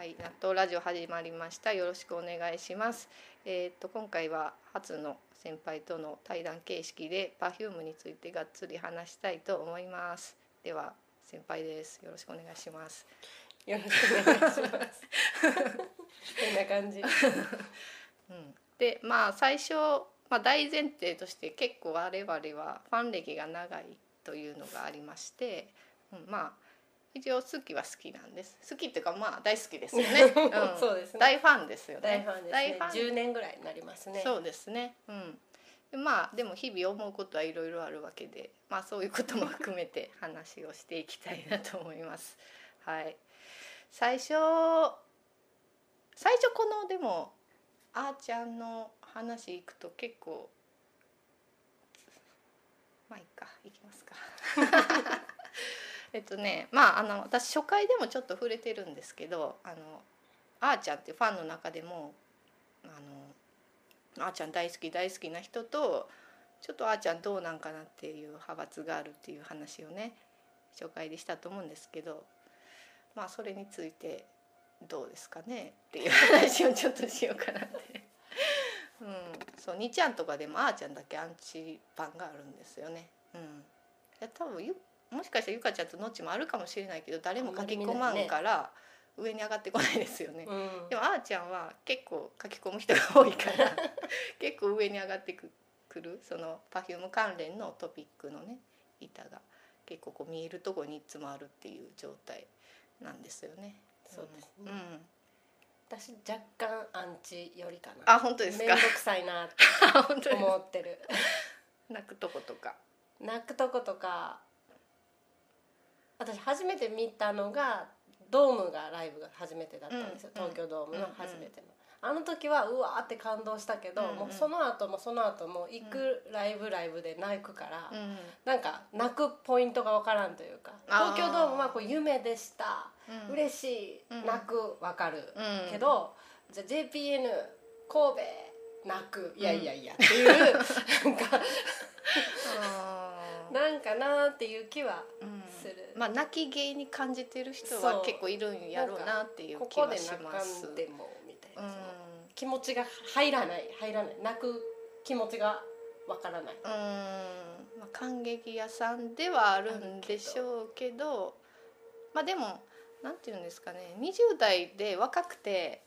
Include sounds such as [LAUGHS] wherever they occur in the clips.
はい、納豆ラジオ始まりました。よろしくお願いします。えっ、と今回は初の先輩との対談形式で Perfume についてがっつり話したいと思います。では先輩です。よろしくお願いします。よろしくお願いします。[LAUGHS] こんな感じ。うん、でまあ最初、まあ、大前提として結構我々はファン歴が長いというのがありまして、うん、まあ一応好きは好きなんです。好きっていうかまあ大好きですよね、[LAUGHS] うん、そうですね。大ファンですよね。大ファンですね。大ファン。10年ぐらいになりますね。そうですね。うん。でまあでも日々思うことはいろいろあるわけでまあそういうことも含めて話をしていきたいなと思います。[LAUGHS] はい。最初最初このでもあーちゃんの話いくと結構まあいいか。いきますか [LAUGHS] えっとねまああの私初回でもちょっと触れてるんですけどあのあーちゃんってファンの中でもあのあーちゃん大好き大好きな人とちょっとあーちゃんどうなんかなっていう派閥があるっていう話をね初回でしたと思うんですけどまあそれについてどうですかね？っていう話をちょっとしようかなって。[LAUGHS] うん、そうにちゃんとかでもあーちゃんだけアンチパンがあるんですよね。うん、いや多分ゆもしかしたらゆかちゃんとのっちもあるかもしれないけど誰も書き込まんから上に上がってこないですよね。うんでもあーちゃんは結構書き込む人が多いから [LAUGHS] 結構上に上がってくくるその Perfume 関連のトピックのね板が結構こう見えるとこにいつもあるっていう状態なんですよね。そうですね。うん、私若干アンチよりかな。あ本当ですか？めんど。くさいな [LAUGHS] って思ってる。[LAUGHS] 泣くとことか。泣くとことか。私初めて見たのがドームがライブが初めてだったんですよ、うん東京ドームの初めての、あの時はうわーって感動したけど、うんうん。もうその後もその後も行くライブライブで泣くから、うん。なんか泣くポイントが分からんというか東京ドームはこう夢でした、うん。嬉しい、うん泣く分かる、うん。けどじゃあ JPN 神戸泣く。いやいやいやっていう、なんか [LAUGHS] あーなんかなーっていう気はうん。する、まあ泣き芸に感じてる人は結構いるんやろうなっていうこ気はしこで泣かます。んでもみたいな、気持ちが入らない。入らない。泣く気持ちが分からない、うん。まあ、感激屋さんではあるんでしょうけどまあでもなんていうんですかね。20代で若くて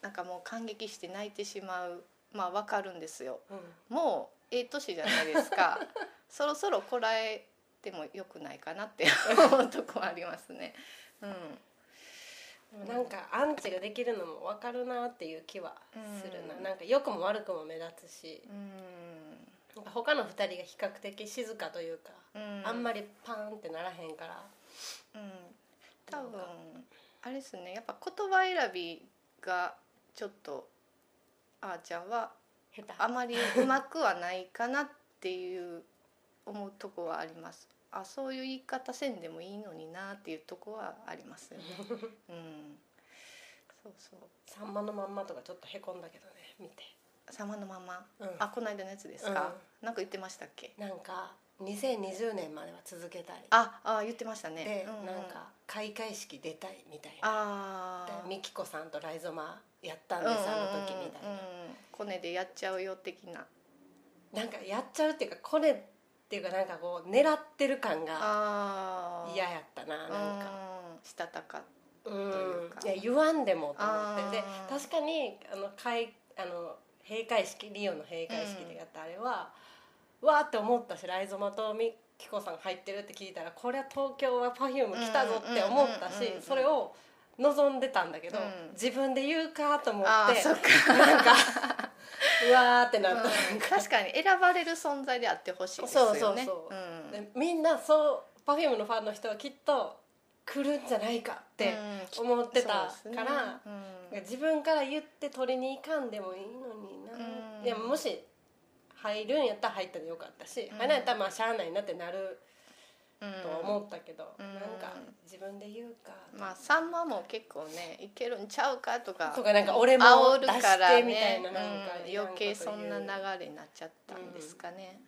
なんかもう感激して泣いてしまう。まあわかるんですよ。もうええ年じゃないですか [LAUGHS] そろそろこらえてもよくないかなって [LAUGHS] 思うとこありますね。うん。なんかアンチができるのも分かるなっていう気はするな、うん。なんか良くも悪くも目立つし。うん。なんか他の2人が比較的静かというか、うん。あんまりパーンってならへんから。うん、多分あれですね。やっぱ言葉選びがちょっとあーちゃんはあまりうまくはないかなっていう思うとこはあります。あそういう言い方せんでもいいのになっていうとこはありますよね。[LAUGHS] うん。そうそう。さんまのまんまとかちょっとへこんだけどね見て。様のまま、うん。あこの間のやつですか、なんか言ってましたっけ？なんか2020年までは続けたい。ああ言ってましたね。で、ううなんか開会式出たいみたいな。ああでミキコさんとライゾマやったんです、あの時みたいな、うんうん。うんコネでやっちゃうよ的な。なんかやっちゃうっていうかこれっていうかなんかこう狙ってる感が嫌やったななんか。うん。したたかうんいうか。いや言わんでもと思って。で確かにあの開あの閉会式リオの閉会式でやったあれは、わーって思ったしライゾマとミキコさん入ってるって聞いたらこれは東京は Perfume 来たぞって思ったしうんうんうんうん。それを望んでたんだけど、うん。自分で言うかと思ってあーそっか。なんか [LAUGHS] うわーってなった、うん。確かに選ばれる存在であってほしいですよね。そうそうそうう。ん。でみんなそう Perfume のファンの人はきっと来るんじゃないかってうん。思ってたから、うん。自分から言って取りに行かんでもいいのにな、うん。いやもし入るんやったら入ったでよかったし、うん。入らんやったらまあしゃあないなってなるうん。とは思ったけど、うんなんか自分で言うか、まあさんまも結構ねいけるんちゃうかとかとかなんか俺も煽る出からね余計そんな流れになっちゃったんですかね、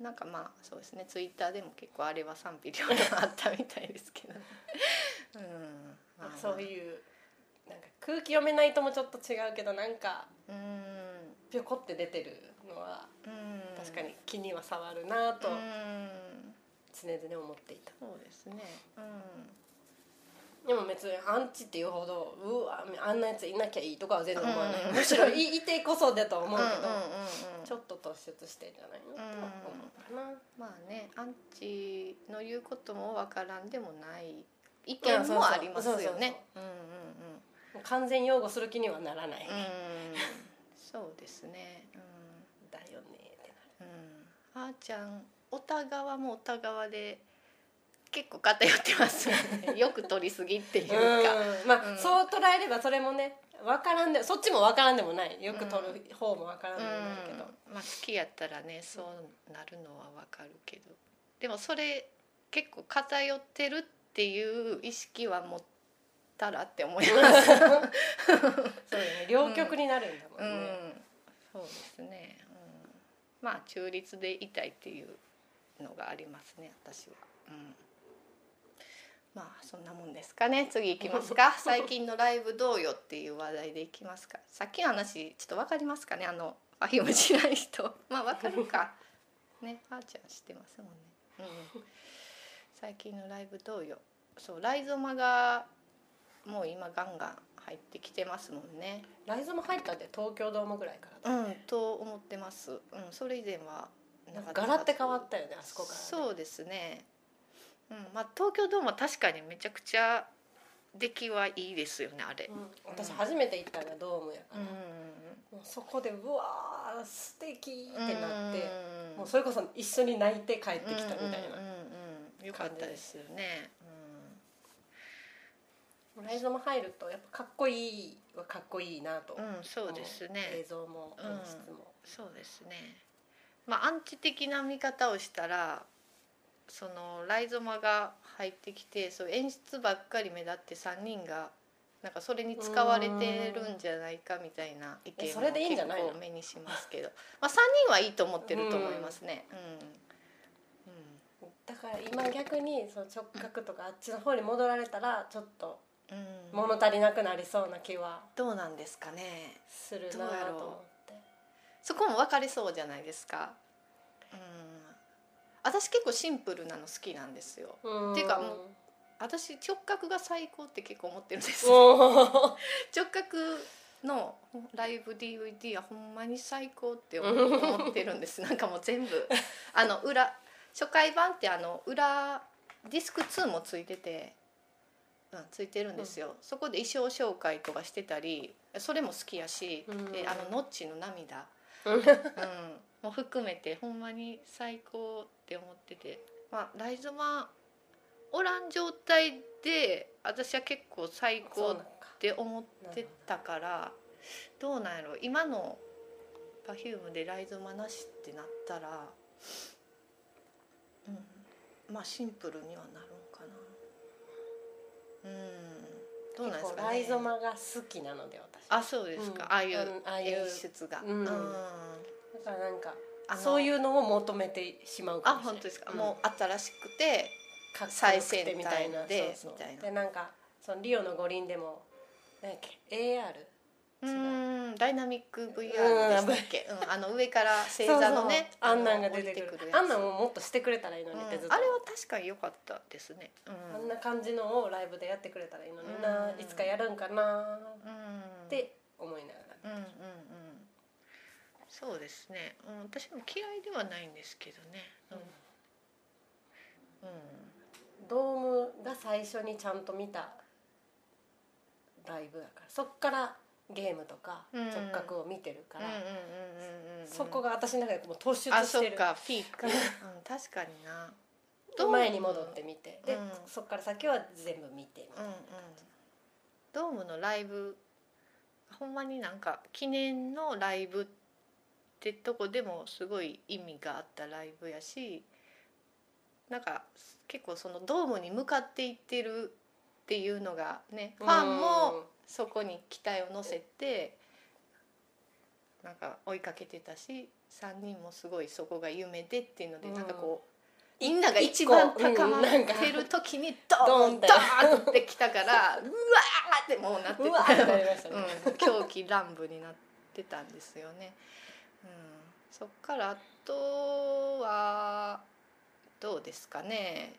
なんかまあそうですね。ツイッターでも結構あれは賛否両論あったみたいですけどね。[LAUGHS] うん。まあまあ。そういうなんか空気読めないともちょっと違うけどなんかうん。ぴょこって出てるのはうん。確かに気には触るなとうん。常々思っていた。そうですね。うんでも別にアンチっていうほどうわあんなやついなきゃいいとかは全然思わない、うん。むしろいいてこそだと思うけど、うんうんうんうん。ちょっと突出してんじゃないのとは思うかな、まあねアンチの言うこともわからんでもない。意見もありますよね。うんうん完全擁護する気にはならない、うんうんそうですね。うん。だよねってうん。あーちゃんおた側もおた側で結構偏ってます。よ [LAUGHS] ねよく取りすぎっていうか。うん。まあ、うん。そう捉えればそれもね分からんでそっちも分からんでもない。よく取る方も分からんでもないけど、まあ好きやったらねそうなるのはわかるけど。でもそれ結構偏ってるっていう意識は持ったらって思います。[LAUGHS] そうだね。[LAUGHS] 両極になるんだもうん。ね、ん。そうですね、うん、まあ中立でいたいっていうのがありますね私は、うん、まあそんなもんですかね。次行きますか。[LAUGHS] 最近のライブどうよっていう話題でいきますか。さっきの話ちょっと分かりますかね。あのファヒム知らん人。まあ分 [LAUGHS] かるか。ねあーちゃん知ってますもんね、うん、最近のライブどうよ。そうライゾマがもう今ガンガン入ってきてますもんね。ライゾも入ったって東京ドームぐらいからだ、うん、と思ってます。うん、それ以前はなんか柄って変わったよねあそこから、ね、そうですね。うん、まあ東京ドームは確かにめちゃくちゃ出来はいいですよねあれ。うん、私初めて行ったのがドームやから、うん。もうそこでうわー素敵ってなって、うんもうそれこそ一緒に泣いて帰ってきたみたいな、うんうんうんうん、よかったですよね。ライゾも入るとやっぱかっこいいはかっこいいなと、うん、うん、そうです映ね。像もうん演出も、そうですね。まあアンチ的な見方をしたら。そのライゾマが入ってきてそう演出ばっかり目立って3人がなんかそれに使われてるんじゃないかみたいな意見もえそれでいいんじゃないの？結構目にしますけど、まあ、3人はいいと思ってると思いますね。うん。だから今逆にその直角とかあっちの方に戻られたらちょっとうん。うん物足りなくなりそうな気はどうなんですかね。するなと思って。そこも分かれそうじゃないですか。うん、私結構シンプルなの好きなんですよ。うん。ていうかもう私直角が最高って結構思ってるんです。[LAUGHS] 直角のライブ DVD はほんまに最高って思思ってるんです。[LAUGHS] なんかもう全部。あの裏初回版ってあの裏ディスク2もついてて、うん、ついてるんですよ、そこで衣装紹介とかしてたりそれも好きやし、うん。であのノッチの涙、うん、も含めてほんまに最高って思ってて、まあ、ライゾマおらん状態で私は結構最高って思ってたからどうなんやろ。今の Perfume でライゾマなしってなったら、うん、まあシンプルにはなるんかな。うん。どうなんですかね。ライゾマが好きなので私。あそうですか、うん。ああいううんああいう演出が、うん。うん。だからなんかそういうのを求めてしまうかあもしれない本当ですか、ん。もう新しくて最先端みたいな。でそうそう。みたいな。でなんかそのリオの五輪でも何やっけ？AR う。んダイナミック VR でしたっけ、うん、あの上から星座のねあんなんが出てくるあんなんももっとしてくれたらいいのにってずっと、うんあれは確かに良かったですね、うん、あんな感じのをライブでやってくれたらいいのにな、うん。いつかやるんかな。うん。って思いながら、うんうんうん。そうですね、うん、私も嫌いではないんですけどね。うん、うん。ドームが最初にちゃんと見たライブやからそっからゲームとかうん。直角を見てるから、そこが私の中でもう突出あそしてる。っかピーク、うん、確かにな。前に戻って見てで、うん。そっから先は全部見てみたいなうんうん。ドームのライブほんまになんか記念のライブってとこでもすごい意味があったライブやしなんか結構そのドームに向かっていってるっていうのがねファンもそこに期待を乗せてなんか追いかけてたし3人もすごいそこが夢でっていうので、うん。なんかこうみんなが一番高まってる時にドーンドーンって。きたからうわーってもうなってたね。うん、狂気乱舞になってたんですよね、うん、そっからあとはどうですかね。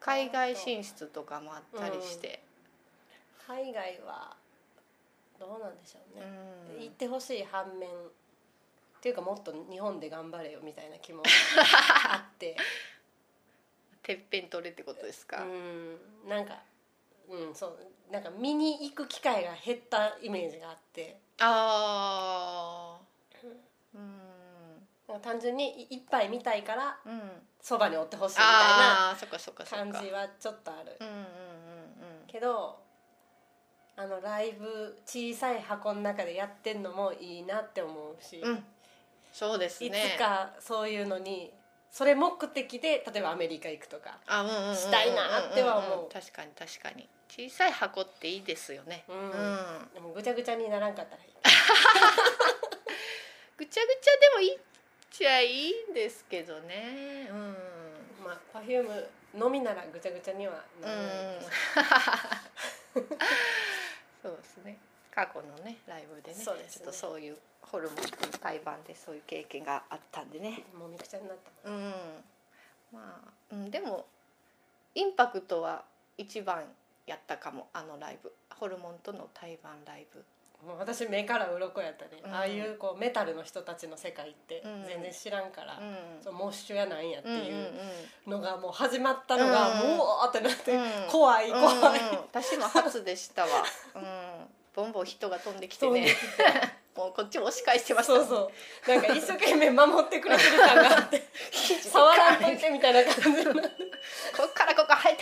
海外進出とかもあったりして、海外はどうなんでしょううね、ん。行ってほしい反面っていうかもっと日本で頑張れよみたいな気も [LAUGHS] あって。てっぺん取れってことですか、うん。なんかうんそう。なんか見に行く機会が減ったイメージがあって。ああうん。単純にい一杯見たいからうん。そばにおってほしいみたいな感じはちょっとある。うんうんうん。けどあのライブ小さい箱の中でやってんのもいいなって思うし、うん。うんそうですいねつかそういうのにそれ目的で例えばアメリカ行くとかしたいなっては思う。確かに確かに。小さい箱っていいですよね。うん。うん。でもぐちゃぐちゃにならんかったらいい。[LAUGHS] ぐちゃぐちゃでもいいっちゃいいんですけどね。うん。まあ Perfume のみならぐちゃぐちゃにはならないです [LAUGHS] そうですね。過去のねライブでねそうですね。ちょっとそういうホルモンの対バンでそういう経験があったんでね。もうみくちゃになった。うん。まあ、うん、でもインパクトは一番やったかもあのライブ。ホルモンとの対バンライブもう私目から鱗やったね、うん。ああいうこうメタルの人たちの世界ってうん。全然知らんから、うん。そのモッシュやなんやっていうのがもう始まったのがうん。もうってなって、うん。怖い怖い、私も初でしたわ、うん、ボンボン人が飛んできてね。もうこっちも押し返してました。そうそう。なんか一生懸命守ってくれてる感があって [LAUGHS] 触らんといてみたいな感じになって。こっ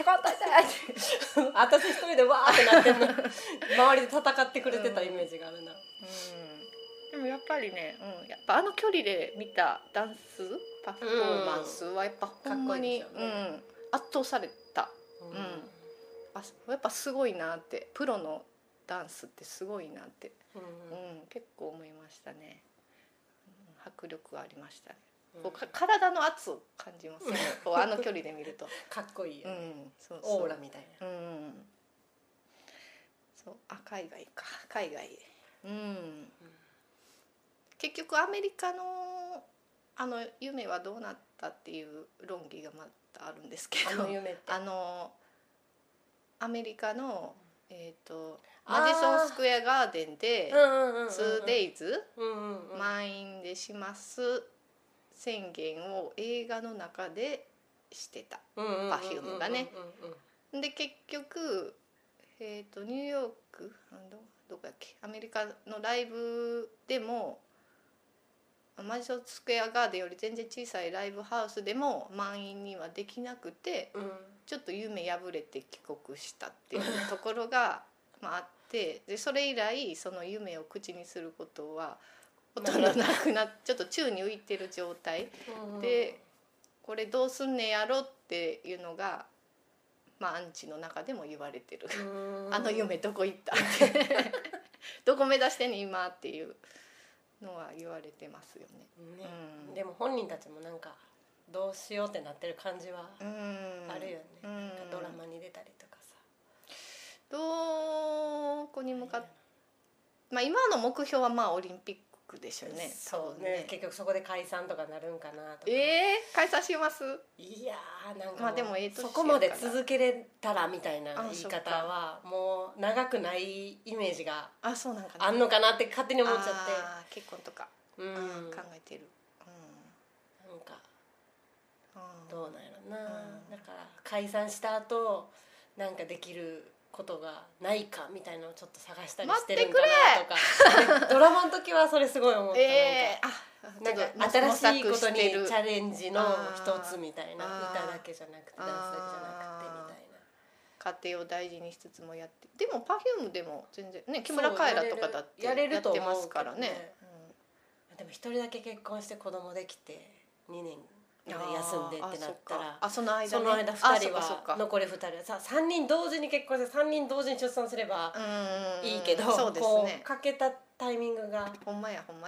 てって私一人でわーってなってんの周りで戦ってくれてたイメージがあるな、うん、でもやっぱりね、うん、やっぱあの距離で見たダンスパフォーマンスはやっぱほんまに、うん、圧倒された。うん。ん。あやっぱすごいなって。プロのダンスってすごいなって、うん。うん、結構思いましたね、うん、迫力ありましたね、うんこうか体の圧を感じますね。[LAUGHS] こうあの距離で見ると、かっこいいよ、うん、そうそう。オーラみたいな。うん。そうあ海外か。海外うん、結局アメリカのあの夢はどうなったっていう論議がまたあるんですけあどの夢って？あのアメリカのえっ、とあー。マジソンスクエアガーデンでうんうんうんうん 2days うんうんうん。満員でします宣言を映画の中でしてた。Perfume がね。で結局、えー、とニューヨークあどどこだっけ？アメリカのライブでもマジソンスクエアガーデンより全然小さいライブハウスでも満員にはできなくてうん。ちょっと夢破れて帰国したっていうところがまああってでそれ以来その夢を口にすることはほとんどなくなっ [LAUGHS] ちょっと宙に浮いてる状態。うんでこれどうすんねやろっていうのが、まあ、アンチの中でも言われてる。う。ん。[LAUGHS] あの夢どこ行ったって。[LAUGHS] どこ目指してんねん今っていうのは言われてますよね。ね。うん。でも本人たちもなんかどうしようってなってる感じはうん。あるよね、うん。なんかドラマに出たりとかさ。どこに向かっまあ今の目標はまあオリンピックでしょうねそうね。結局そこで解散とかなるんかなとか。えー、解散します？いやーなんかまあでもそこまで続けれたらみたいなあ言い方はもう長くないイメージがあそうなんかな。あんのかなって勝手に思っちゃって。結婚とか、うん。うん考えてる、なんかうん。どうなんやろな、うん。だから解散した後なんかできることがないかみたいなのをちょっと探したりしてるんかなとか。ドラマの時はそれすごい思った、えー、あなんかなんか新しいことにチャレンジの一つみたいな歌だけじゃなくてダンスだけじゃなくてみ家庭を大事にしつつもやってでも Perfume でも全然ね木村カエラとかだってやれるとますからね。ねたいなでも一人だけ結婚して子供できて2年。うん休んでってなったら。あその間、ね、その間あ2人は残り2人。はさ3人同時に結婚して3人同時に出産すればうんいいけど、そうですこねうかけたタイミングが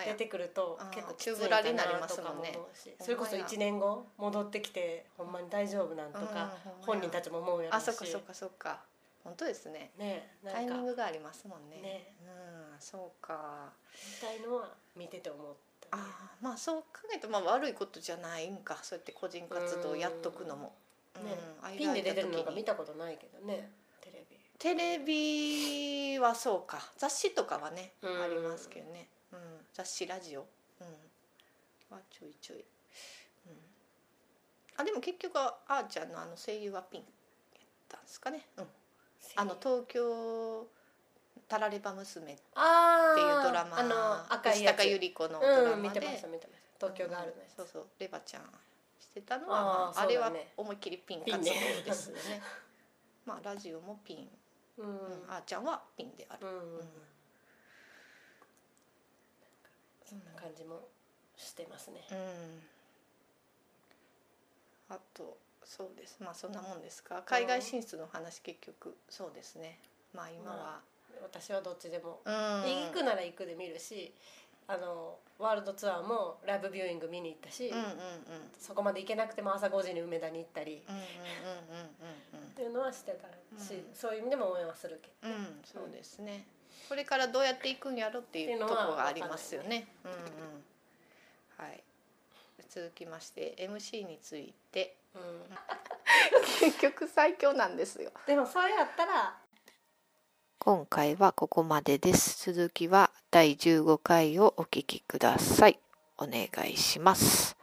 出てくると結構きつ宙いかぶらりになますもんね。も思うしそれこそ1年後戻ってきてほんまに大丈夫なんとか本人たちも思うやろうし。あそっかそっかそっか。本当ですね。ねタイミングがありますもんね。ね。うんそうか。みたいのは見てて思った、ね、あーまあそう考えるとまあ悪いことじゃないんか。そうやって個人活動をやっとくのも、ねうんピンで出てるのが見たことないけどねテレビ。テレビはそうか。雑誌とかはね、うん。ありますけどね、うん、雑誌ラジオ、うん、はちょいちょい、うん、あでも結局あーちゃんのあの声優はピンやったんですかね、うん、あの東京タラレバ娘ってあいうードラマあの赤いやつ。吉高由里子のドラうん見マで、てました見てま東京ガールのやつ、そうそうレバちゃんしてたのはまあれは思いっきりピン活動ね。ですよね。[LAUGHS] まあラジオもピン、うん。うんあーちゃんはピンである、うん。うん。そんな感じもしてますね、うん。あとそうです。まあそんなもんですか。海外進出の話結局。そうですね。まあ今は、私はどっちでも、うん。行くなら行くで見るしあのワールドツアーもライブビューイング見に行ったし、うんうんうん。そこまで行けなくても朝5時に梅田に行ったり、うんうんうんっていうのはしてたし、うん。そういう意味でも応援はするけど、うんそうですね。これからどうやっていくんやろっていうところがありますよね。うん。うんはい。続きまして MC について。うん。[LAUGHS] 結局最強なんですよ。でもそれやったら今回はここまでです。続きは第15回をお聴きください。お願いします。